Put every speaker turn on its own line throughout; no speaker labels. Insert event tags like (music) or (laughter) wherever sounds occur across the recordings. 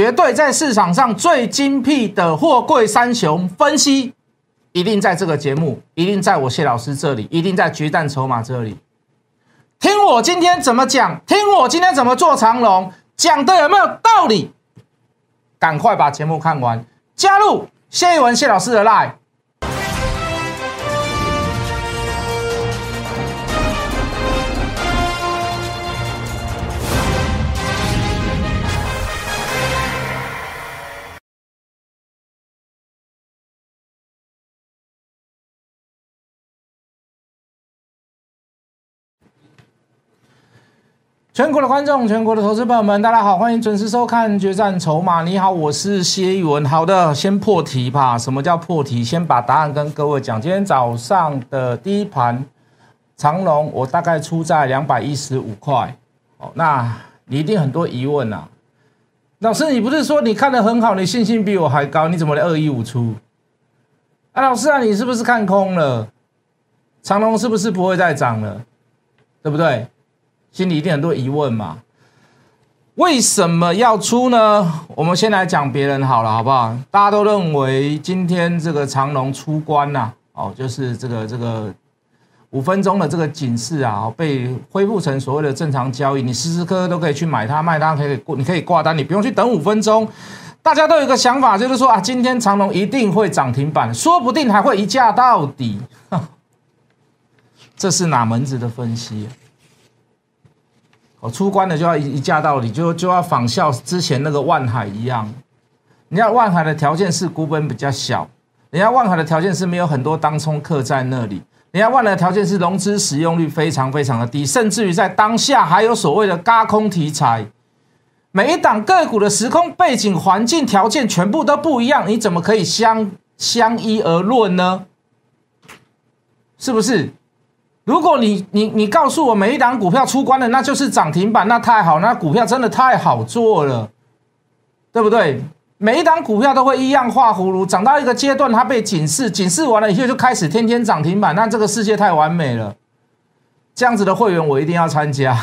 绝对在市场上最精辟的货柜三雄分析，一定在这个节目，一定在我谢老师这里，一定在决战筹码这里。听我今天怎么讲，听我今天怎么做长龙，讲的有没有道理？赶快把节目看完，加入谢一文谢老师的 line。全国的观众，全国的投资朋友们，大家好，欢迎准时收看《决战筹码》。你好，我是谢一文。好的，先破题吧。什么叫破题？先把答案跟各位讲。今天早上的第一盘长龙，我大概出在两百一十五块。哦，那你一定很多疑问呐。老师，你不是说你看的很好，你信心比我还高，你怎么连二一五出？啊，老师啊，你是不是看空了？长龙是不是不会再涨了？对不对？心里一定很多疑问嘛？为什么要出呢？我们先来讲别人好了，好不好？大家都认为今天这个长龙出关呐，哦，就是这个这个五分钟的这个警示啊，被恢复成所谓的正常交易，你时时刻刻都可以去买它卖它，可以过，你可以挂单，你不用去等五分钟。大家都有一个想法，就是说啊，今天长龙一定会涨停板，说不定还会一价到底。(laughs) 这是哪门子的分析？哦，出关了就要一一价到底，就就要仿效之前那个万海一样。人家万海的条件是股本比较小，人家万海的条件是没有很多当冲客在那里，人家万海的条件是融资使用率非常非常的低，甚至于在当下还有所谓的嘎空题材。每一档个股的时空背景、环境条件全部都不一样，你怎么可以相相依而论呢？是不是？如果你你你告诉我每一档股票出关了，那就是涨停板，那太好，那股票真的太好做了，对不对？每一档股票都会一样画葫芦，涨到一个阶段，它被警示，警示完了以后就开始天天涨停板，那这个世界太完美了。这样子的会员我一定要参加。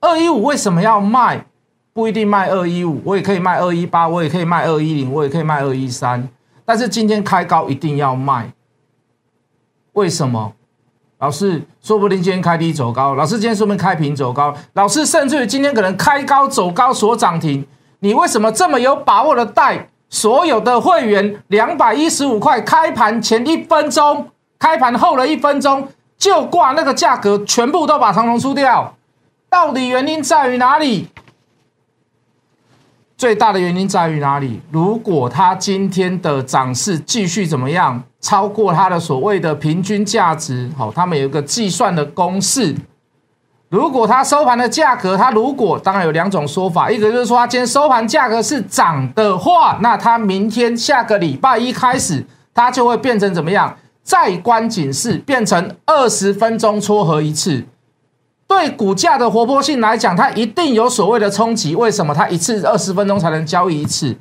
二一五为什么要卖？不一定卖二一五，我也可以卖二一八，我也可以卖二一零，我也可以卖二一三，但是今天开高一定要卖。为什么？老师说不定今天开低走高，老师今天说不定开平走高，老师甚至于今天可能开高走高所涨停。你为什么这么有把握的带所有的会员两百一十五块开盘前一分钟，开盘后的一分钟就挂那个价格，全部都把长龙出掉？到底原因在于哪里？最大的原因在于哪里？如果它今天的涨势继续怎么样？超过它的所谓的平均价值，好，他们有一个计算的公式。如果它收盘的价格，它如果当然有两种说法，一个就是说它今天收盘价格是涨的话，那它明天下个礼拜一开始，它就会变成怎么样？再关警示，变成二十分钟撮合一次。对股价的活泼性来讲，它一定有所谓的冲击。为什么？它一次二十分钟才能交易一次？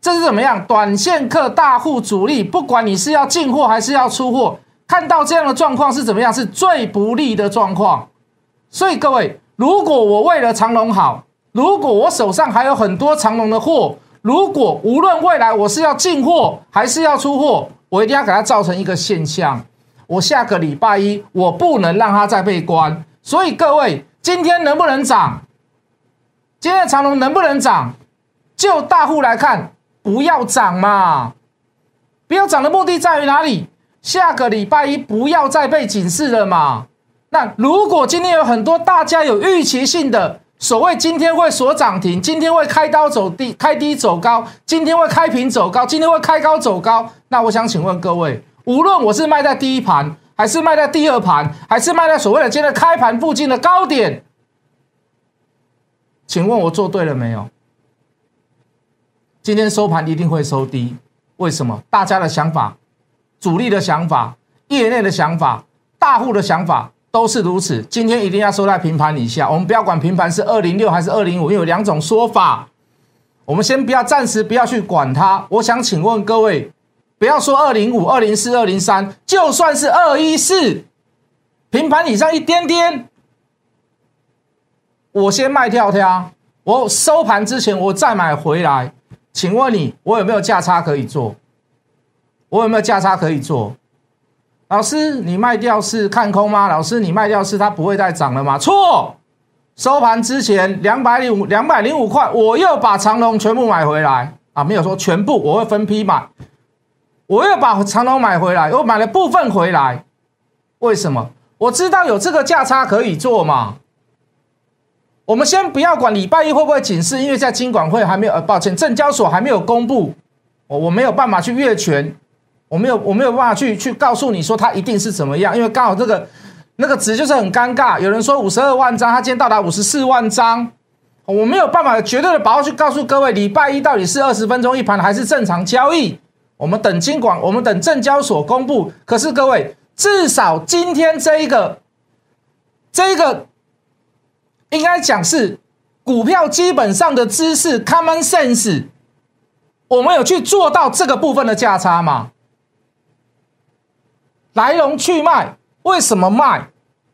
这是怎么样？短线客、大户、主力，不管你是要进货还是要出货，看到这样的状况是怎么样？是最不利的状况。所以各位，如果我为了长隆好，如果我手上还有很多长隆的货，如果无论未来我是要进货还是要出货，我一定要给它造成一个现象：我下个礼拜一我不能让它再被关。所以各位，今天能不能涨？今天的长隆能不能涨？就大户来看。不要涨嘛！不要涨的目的在于哪里？下个礼拜一不要再被警示了嘛？那如果今天有很多大家有预期性的，所谓今天会锁涨停，今天会开刀走低，开低走高，今天会开平走高，今天会开高走高，那我想请问各位，无论我是卖在第一盘，还是卖在第二盘，还是卖在所谓的今天开盘附近的高点，请问我做对了没有？今天收盘一定会收低，为什么？大家的想法、主力的想法、业内的想法、大户的想法都是如此。今天一定要收在平盘以下。我们不要管平盘是二零六还是二零五，因为有两种说法。我们先不要暂时不要去管它。我想请问各位，不要说二零五、二零四、二零三，就算是二一四，平盘以上一点点，我先卖跳跳。我收盘之前我再买回来，请问你我有没有价差可以做？我有没有价差可以做？老师，你卖掉是看空吗？老师，你卖掉是它不会再涨了吗？错，收盘之前两百零五两百零五块，我又把长龙全部买回来啊！没有说全部，我会分批买，我又把长龙买回来，我买了部分回来。为什么？我知道有这个价差可以做嘛。我们先不要管礼拜一会不会警示，因为在金管会还没有，呃，抱歉，证交所还没有公布，我我没有办法去越权。我没有，我没有办法去去告诉你说它一定是怎么样，因为刚好这个那个值就是很尴尬。有人说五十二万张，它今天到达五十四万张，我没有办法绝对的把握去告诉各位，礼拜一到底是二十分钟一盘还是正常交易。我们等金管，我们等证交所公布。可是各位，至少今天这一个这一个应该讲是股票基本上的知识 common sense，我们有去做到这个部分的价差吗？来龙去脉，为什么卖？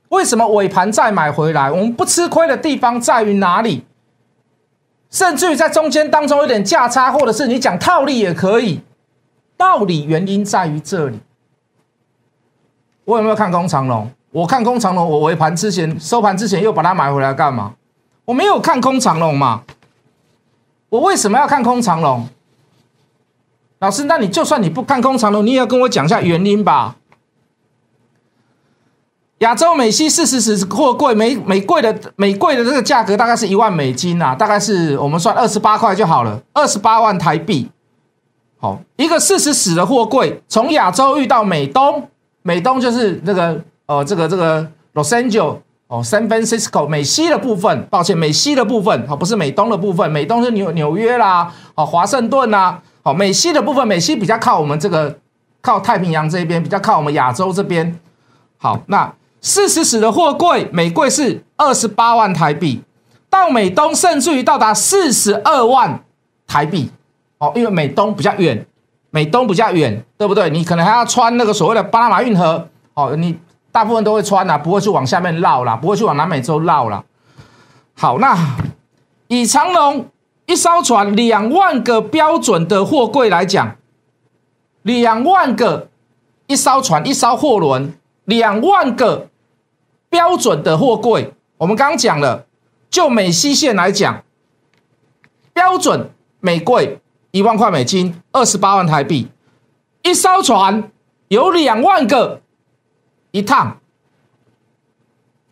为什么尾盘再买回来？我们不吃亏的地方在于哪里？甚至于在中间当中有点价差，或者是你讲套利也可以。道理原因在于这里。我有没有看空长龙？我看空长龙，我尾盘之前收盘之前又把它买回来干嘛？我没有看空长龙嘛？我为什么要看空长龙？老师，那你就算你不看空长龙，你也要跟我讲一下原因吧？亚洲美西四十十货柜，每每柜的每柜的这个价格大概是一万美金啊，大概是我们算二十八块就好了，二十八万台币。好，一个四十尺的货柜从亚洲运到美东，美东就是那个呃这个这个 Los Angeles 哦，San Francisco 美西的部分，抱歉，美西的部分，好，不是美东的部分，美东是纽纽约啦，哦，华盛顿啦，好，美西的部分，美西比较靠我们这个靠太平洋这边，比较靠我们亚洲这边。好，那。四十尺的货柜，每柜是二十八万台币，到美东甚至于到达四十二万台币哦，因为美东比较远，美东比较远，对不对？你可能还要穿那个所谓的巴拿马运河哦，你大部分都会穿啦，不会去往下面绕啦，不会去往南美洲绕啦。好，那以长龙一艘船两万个标准的货柜来讲，两万个一艘船一艘货轮两万个。标准的货柜，我们刚刚讲了，就美西线来讲，标准美柜一万块美金，二十八万台币，一艘船有两万个，一趟，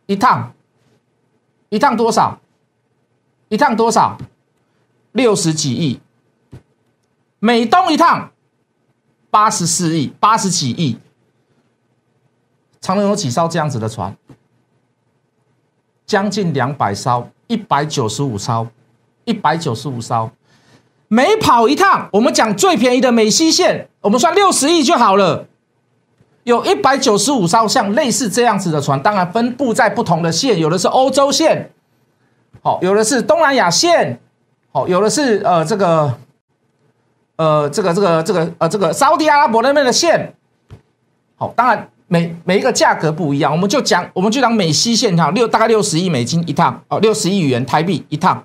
一趟，一趟多少？一趟多少？六十几亿，美东一趟八十四亿，八十几亿，长隆有几艘这样子的船？将近两百艘，一百九十五艘，一百九十五艘，每跑一趟，我们讲最便宜的美西线，我们算六十亿就好了。有一百九十五艘像类似这样子的船，当然分布在不同的线，有的是欧洲线，好，有的是东南亚线，好，有的是呃这个，呃这个这个这个呃这个沙特阿拉伯那边的线，好，当然。每每一个价格不一样，我们就讲，我们就讲美西线哈，六大概六十亿美金一趟哦，六十亿元台币一趟，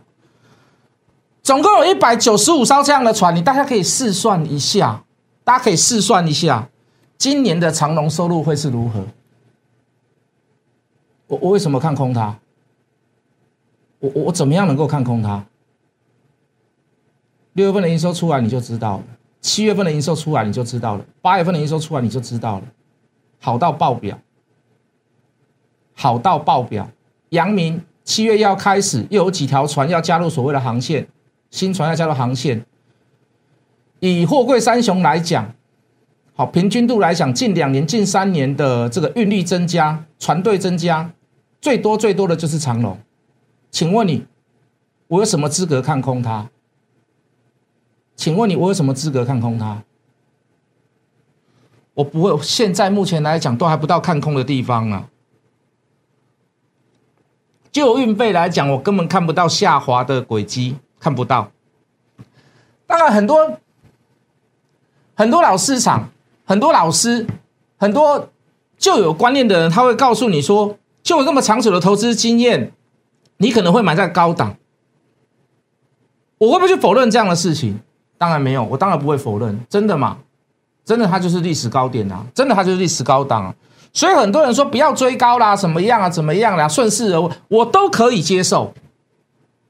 总共有一百九十五艘这样的船，你大家可以试算一下，大家可以试算一下，今年的长龙收入会是如何？我我为什么看空它？我我我怎么样能够看空它？六月份的营收出来你就知道了，七月份的营收出来你就知道了，八月份的营收出来你就知道了。好到爆表，好到爆表！阳明七月要开始，又有几条船要加入所谓的航线，新船要加入航线。以货柜三雄来讲，好平均度来讲，近两年、近三年的这个运力增加，船队增加，最多最多的就是长龙。请问你，我有什么资格看空它？请问你，我有什么资格看空它？我不会，现在目前来讲都还不到看空的地方啊。就运费来讲，我根本看不到下滑的轨迹，看不到。当然，很多很多老市场、很多老师、很多就有观念的人，他会告诉你说，就有这么长久的投资经验，你可能会买在高档。我会不会去否认这样的事情？当然没有，我当然不会否认，真的嘛？真的，它就是历史高点啊！真的，它就是历史高档啊！所以很多人说不要追高啦，怎么样啊？怎么样啦？顺势而为，我都可以接受，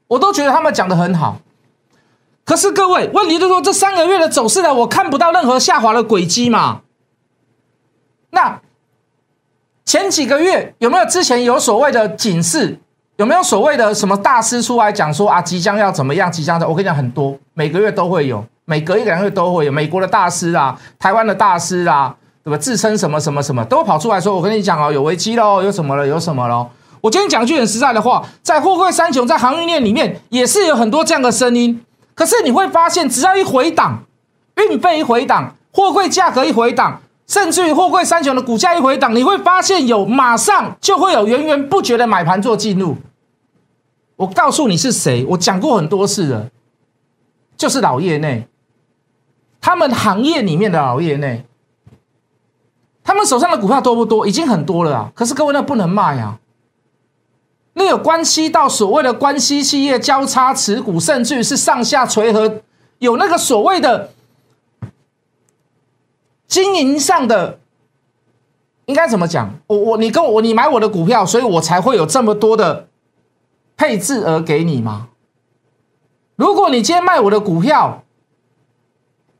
我都觉得他们讲的很好。可是各位，问题就是说这三个月的走势呢，我看不到任何下滑的轨迹嘛？那前几个月有没有之前有所谓的警示？有没有所谓的什么大师出来讲说啊，即将要怎么样？即将的，我跟你讲很多，每个月都会有。每隔一两个月都会有美国的大师啊，台湾的大师啊，对吧？自称什么什么什么，都跑出来说：“我跟你讲哦，有危机喽，有什么了？有什么喽？”我今天讲句很实在的话，在货柜三雄在航运链里面也是有很多这样的声音。可是你会发现，只要一回档，运费一回档，货柜价格一回档，甚至于货柜三雄的股价一回档，你会发现有马上就会有源源不绝的买盘做进入。我告诉你是谁，我讲过很多次了，就是老业内。他们行业里面的老业内，他们手上的股票多不多？已经很多了啊！可是各位，那不能卖啊！那有关系到所谓的关系企业交叉持股，甚至于是上下垂合，有那个所谓的经营上的，应该怎么讲？我我你跟我你买我的股票，所以我才会有这么多的配置额给你吗？如果你今天卖我的股票，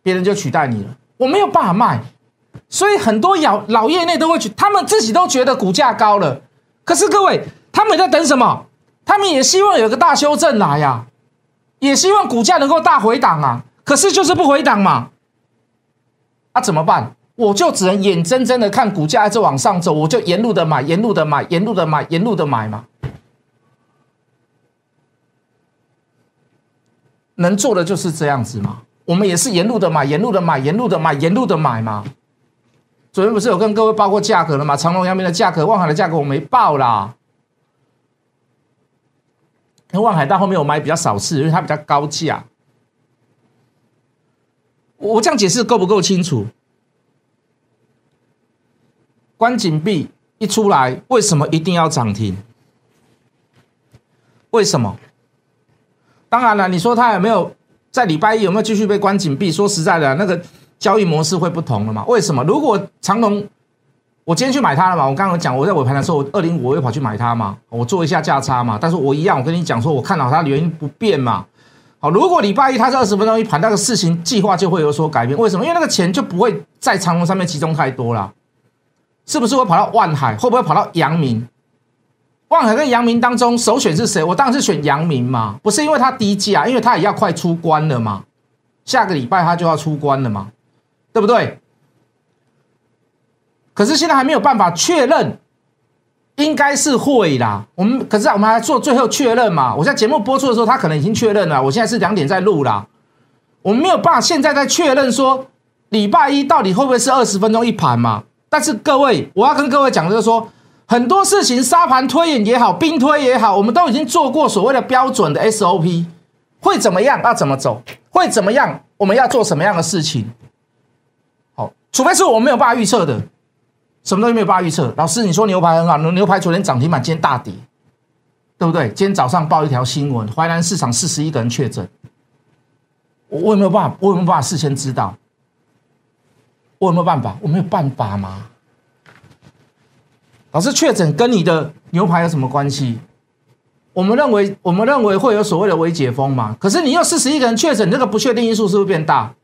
别人就取代你了，我没有办法卖，所以很多老老业内都会去，他们自己都觉得股价高了，可是各位，他们在等什么？他们也希望有个大修正来呀，也希望股价能够大回档啊，可是就是不回档嘛，啊怎么办？我就只能眼睁睁的看股价一直往上走，我就沿路的买，沿路的买，沿路的买，沿路的买嘛，能做的就是这样子嘛。我们也是沿路的买，沿路的买，沿路的买，沿路的买嘛。昨天不是有跟各位报过价格了吗？长隆、阳明的价格，万海的价格我没报啦。那万海到后面我买比较少次，因为它比较高价。我这样解释够不够清楚？关紧闭一出来，为什么一定要涨停？为什么？当然了，你说它有没有？在礼拜一有没有继续被关紧闭？说实在的，那个交易模式会不同了嘛？为什么？如果长隆，我今天去买它了嘛？我刚刚讲我在尾盘的时候，我二零五我又跑去买它嘛？我做一下价差嘛？但是我一样，我跟你讲说，我看好它的原因不变嘛？好，如果礼拜一它是二十分钟一盘，那个事情计划就会有所改变。为什么？因为那个钱就不会在长隆上面集中太多了，是不是会跑到万海？会不会跑到阳明？万海跟阳明当中首选是谁？我当然是选阳明嘛，不是因为它低价，因为它也要快出关了嘛，下个礼拜它就要出关了嘛，对不对？可是现在还没有办法确认，应该是会啦。我们可是我们还做最后确认嘛？我在节目播出的时候，他可能已经确认了。我现在是两点在录啦，我们没有办法现在在确认说礼拜一到底会不会是二十分钟一盘嘛？但是各位，我要跟各位讲就是说。很多事情沙盘推演也好，兵推也好，我们都已经做过所谓的标准的 SOP，会怎么样？要怎么走？会怎么样？我们要做什么样的事情？好，除非是我没有办法预测的，什么东西没有办法预测？老师，你说牛排很好，牛牛排昨天涨停板，今天大跌，对不对？今天早上报一条新闻，淮南市场四十一个人确诊，我有没有办法？我有没有办法事先知道？我有没有办法？我没有办法吗？老师确诊跟你的牛排有什么关系？我们认为，我们认为会有所谓的微解封嘛？可是你又四十一个人确诊，这个不确定因素是不是变大？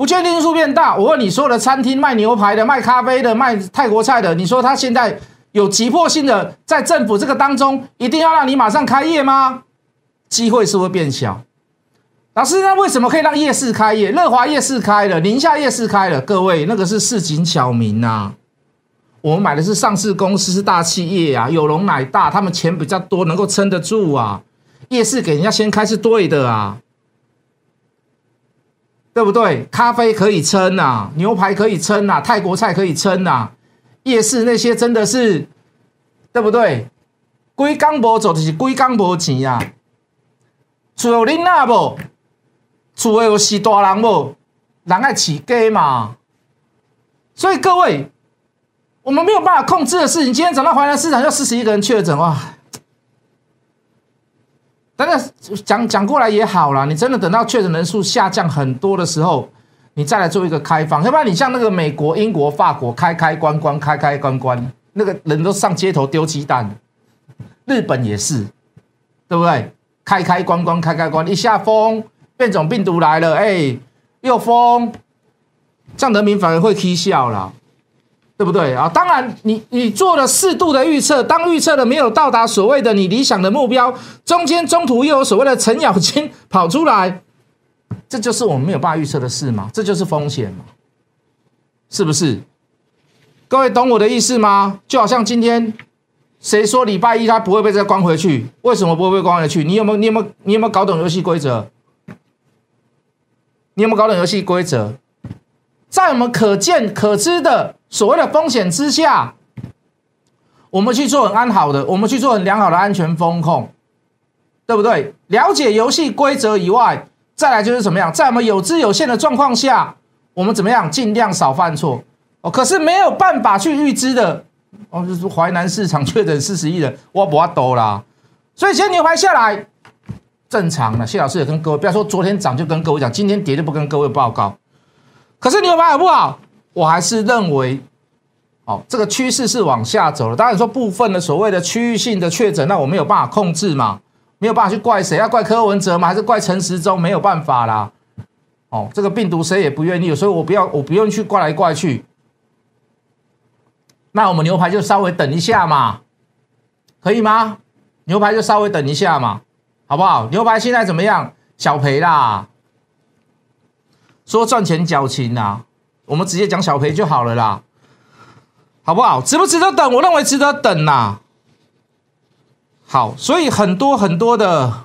不确定因素变大。我问你，所有的餐厅卖牛排的、卖咖啡的、卖泰国菜的，你说他现在有急迫性的在政府这个当中，一定要让你马上开业吗？机会是不是变小？老师，那为什么可以让夜市开业？乐华夜市开了，宁夏夜市开了，各位那个是市井小民呐。我们买的是上市公司，是大企业啊，有容乃大，他们钱比较多，能够撑得住啊。夜市给人家先开是对的啊，对不对？咖啡可以撑啊，牛排可以撑啊，泰国菜可以撑啊。夜市那些真的是，对不对？龟缸无做就是龟缸无钱啊。厝有恁那无？厝有是大人无？人爱起家嘛。所以各位。我们没有办法控制的事情，今天涨到华南市场，又四十一个人确诊哇！真的讲讲过来也好啦，你真的等到确诊人数下降很多的时候，你再来做一个开放，要不然你像那个美国、英国、法国开开关关开开关关，那个人都上街头丢鸡蛋，日本也是，对不对？开开关关开开关，一下封变种病毒来了，哎，又封，这样人民反而会踢笑了。对不对啊？当然，你你做了适度的预测，当预测的没有到达所谓的你理想的目标，中间中途又有所谓的程咬金 (laughs) 跑出来，这就是我们没有办法预测的事嘛？这就是风险嘛？是不是？各位懂我的意思吗？就好像今天谁说礼拜一他不会被再关回去？为什么不会被关回去？你有没有你有没有你有没有搞懂游戏规则？你有没有搞懂游戏规则？在我们可见可知的。所谓的风险之下，我们去做很安好的，我们去做很良好的安全风控，对不对？了解游戏规则以外，再来就是怎么样，在我们有知有限的状况下，我们怎么样尽量少犯错哦。可是没有办法去预知的哦，就是淮南市场确诊四十亿人，我不要多啦。所以今天牛排下来正常了。谢老师也跟各位，不要说昨天涨就跟各位讲，今天跌就不跟各位报告。可是牛排好不好？我还是认为，哦，这个趋势是往下走了。当然说部分的所谓的区域性的确诊，那我没有办法控制嘛，没有办法去怪谁？要怪柯文哲吗？还是怪陈时中？没有办法啦。哦，这个病毒谁也不愿意，所以我不要，我不用去怪来怪去。那我们牛排就稍微等一下嘛，可以吗？牛排就稍微等一下嘛，好不好？牛排现在怎么样？小赔啦，说赚钱矫情呐。我们直接讲小赔就好了啦，好不好？值不值得等？我认为值得等呐。好，所以很多很多的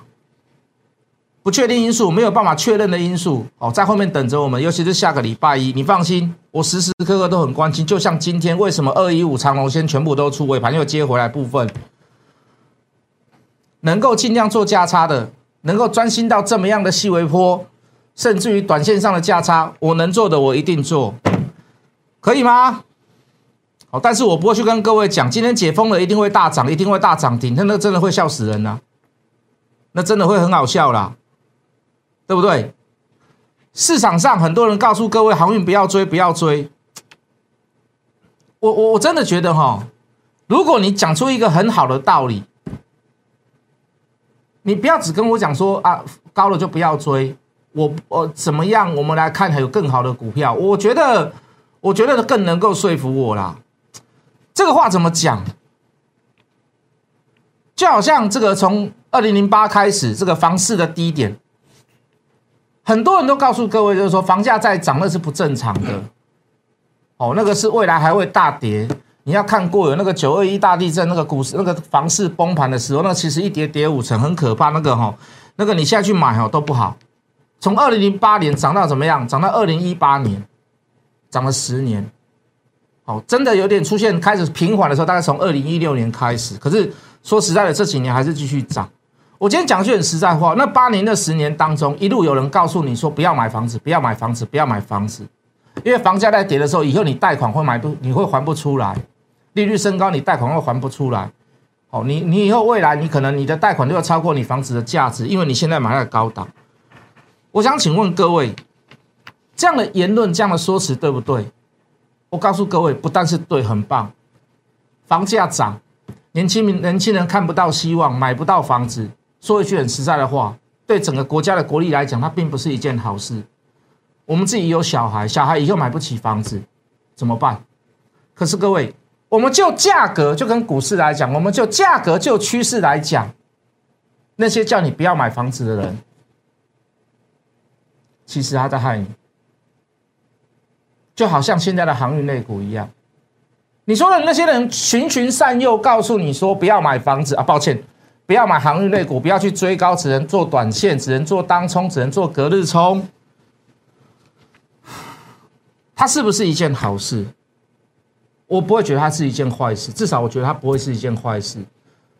不确定因素，没有办法确认的因素哦，在后面等着我们。尤其是下个礼拜一，你放心，我时时刻刻都很关心。就像今天，为什么二一五长龙先全部都出尾盘又接回来部分，能够尽量做价差的，能够专心到这么样的细微波。甚至于短线上的价差，我能做的我一定做，可以吗？好，但是我不会去跟各位讲，今天解封了一定会大涨，一定会大涨停，那那真的会笑死人呐，那真的会很好笑啦，对不对？市场上很多人告诉各位航运不要追，不要追，我我我真的觉得哈，如果你讲出一个很好的道理，你不要只跟我讲说啊高了就不要追。我我怎么样？我们来看还有更好的股票。我觉得，我觉得更能够说服我啦。这个话怎么讲？就好像这个从二零零八开始，这个房市的低点，很多人都告诉各位，就是说房价在涨那是不正常的。哦，那个是未来还会大跌。你要看过有那个九二一大地震，那个股市那个房市崩盘的时候，那其实一跌跌五成，很可怕。那个哈，那个你现在去买哦都不好。从二零零八年涨到怎么样？涨到二零一八年，涨了十年。哦，真的有点出现开始平缓的时候，大概从二零一六年开始。可是说实在的，这几年还是继续涨。我今天讲句很实在话，那八年、那十年当中，一路有人告诉你说不要买房子，不要买房子，不要买房子，因为房价在跌的时候，以后你贷款会买不，你会还不出来，利率升高，你贷款会还不出来。哦，你你以后未来你可能你的贷款都要超过你房子的价值，因为你现在买在高档。我想请问各位，这样的言论、这样的说辞对不对？我告诉各位，不但是对，很棒。房价涨，年轻民、年轻人看不到希望，买不到房子。说一句很实在的话，对整个国家的国力来讲，它并不是一件好事。我们自己有小孩，小孩以后买不起房子，怎么办？可是各位，我们就价格，就跟股市来讲，我们就价格就趋势来讲，那些叫你不要买房子的人。其实他在害你，就好像现在的航运类股一样。你说的那些人循循善诱，告诉你说不要买房子啊，抱歉，不要买航运类股，不要去追高，只能做短线，只能做当冲，只能做隔日冲。它是不是一件好事？我不会觉得它是一件坏事，至少我觉得它不会是一件坏事。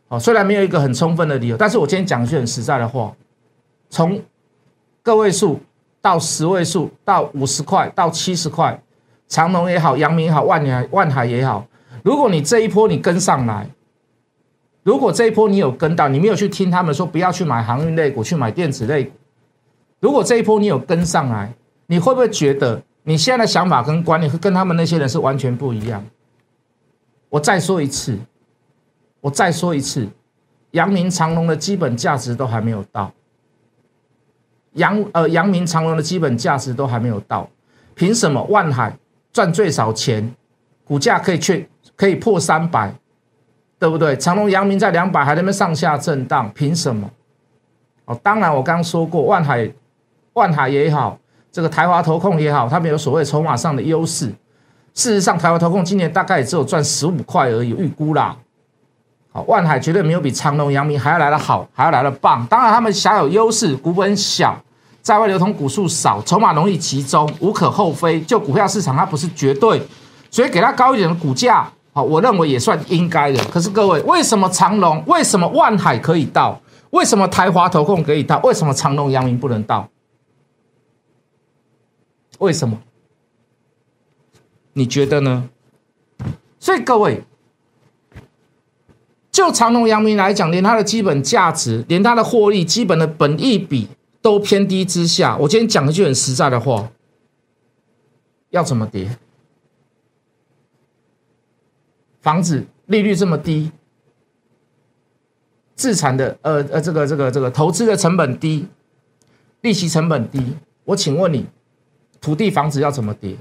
哦，虽然没有一个很充分的理由，但是我今天讲一句很实在的话，从个位数。到十位数，到五十块，到七十块，长隆也好，阳明也好，万年万海也好，如果你这一波你跟上来，如果这一波你有跟到，你没有去听他们说不要去买航运类股，去买电子类股。如果这一波你有跟上来，你会不会觉得你现在的想法跟观念跟他们那些人是完全不一样？我再说一次，我再说一次，阳明长隆的基本价值都还没有到，阳呃阳明长隆的基本价值都还没有到，凭什么万海赚最少钱，股价可以去可以破三百？对不对？长隆、阳明在两百还在那边上下震荡，凭什么？哦，当然我刚刚说过，万海、万海也好，这个台华投控也好，他们有所谓筹码上的优势。事实上，台华投控今年大概也只有赚十五块而已，预估啦。好，万海绝对没有比长隆、阳明还要来的好，还要来的棒。当然，他们享有优势，股本小，在外流通股数少，筹码容易集中，无可厚非。就股票市场，它不是绝对，所以给它高一点的股价。好，我认为也算应该的。可是各位，为什么长隆、为什么万海可以到？为什么台华投控可以到？为什么长隆、阳明不能到？为什么？你觉得呢？所以各位，就长隆、阳明来讲，连它的基本价值、连它的获利、基本的本益比都偏低之下，我今天讲一句很实在的话：要怎么跌？房子利率这么低，自产的呃呃这个这个这个投资的成本低，利息成本低，我请问你，土地房子要怎么跌？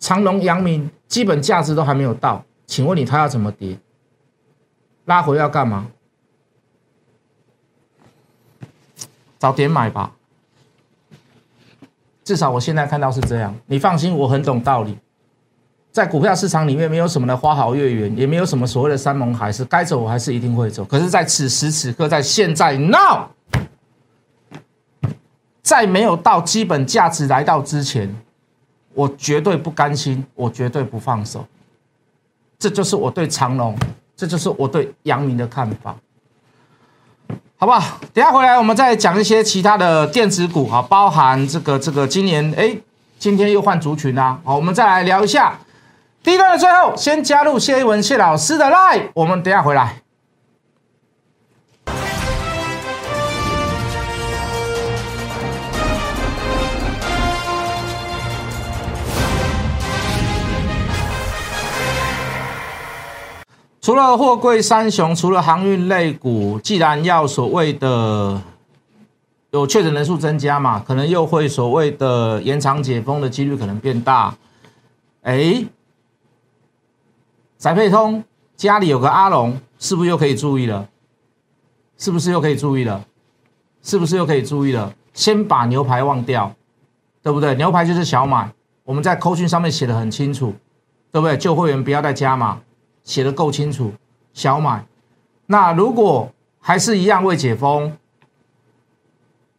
长隆、阳明基本价值都还没有到，请问你它要怎么跌？拉回要干嘛？早点买吧，至少我现在看到是这样。你放心，我很懂道理。在股票市场里面，没有什么的花好月圆，也没有什么所谓的山盟海誓，该走我还是一定会走。可是，在此时此刻，在现在 now，在没有到基本价值来到之前，我绝对不甘心，我绝对不放手。这就是我对长隆，这就是我对阳明的看法，好不好？等下回来我们再讲一些其他的电子股，哈，包含这个这个今年，哎，今天又换族群啦，好，我们再来聊一下。第一段的最后，先加入谢一文谢老师的 line，我们等下回来。除了货柜三雄，除了航运类股，既然要所谓的有确诊人数增加嘛，可能又会所谓的延长解封的几率可能变大，哎。宅配通家里有个阿龙，是不是又可以注意了？是不是又可以注意了？是不是又可以注意了？先把牛排忘掉，对不对？牛排就是小买，我们在扣讯上面写的很清楚，对不对？旧会员不要再加码，写的够清楚，小买。那如果还是一样未解封，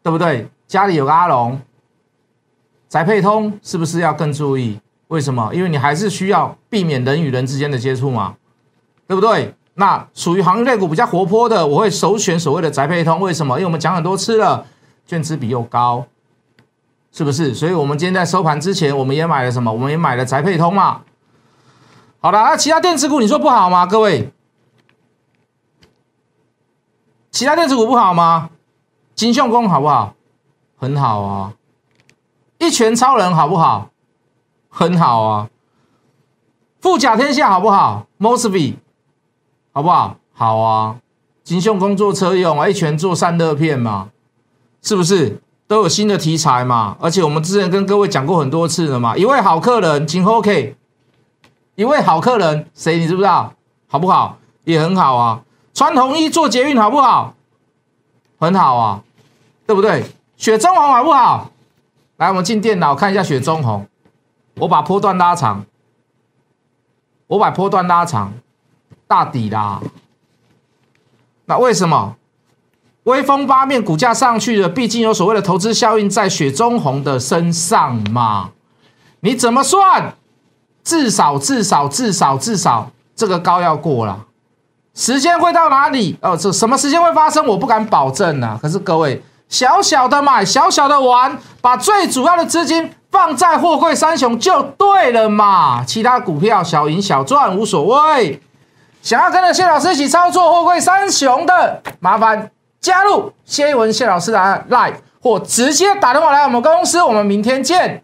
对不对？家里有个阿龙，宅配通是不是要更注意？为什么？因为你还是需要避免人与人之间的接触嘛，对不对？那属于行业类股比较活泼的，我会首选所谓的宅配通。为什么？因为我们讲很多次了，券资比又高，是不是？所以我们今天在收盘之前，我们也买了什么？我们也买了宅配通嘛。好了，那其他电子股你说不好吗？各位，其他电子股不好吗？金相工好不好？很好啊。一拳超人好不好？很好啊，富甲天下好不好？Mosby 好不好？好啊，金秀工作车用，一拳做散热片嘛，是不是都有新的题材嘛？而且我们之前跟各位讲过很多次了嘛，一位好客人，请 OK，一位好客人谁你知不知道？好不好？也很好啊，穿红衣做捷运好不好？很好啊，对不对？雪中红好不好？来，我们进电脑看一下雪中红。我把波段拉长，我把波段拉长，大底啦。那为什么？威风八面，股价上去了，毕竟有所谓的投资效应在雪中红的身上嘛。你怎么算？至少至少至少至少这个高要过了。时间会到哪里？哦，这什么时间会发生？我不敢保证啊。可是各位，小小的买，小小的玩，把最主要的资金。放在货柜三雄就对了嘛，其他股票小赢小赚无所谓。想要跟着谢老师一起操作货柜三雄的，麻烦加入谢文谢老师的 Line，或直接打电话来我们公司。我们明天见。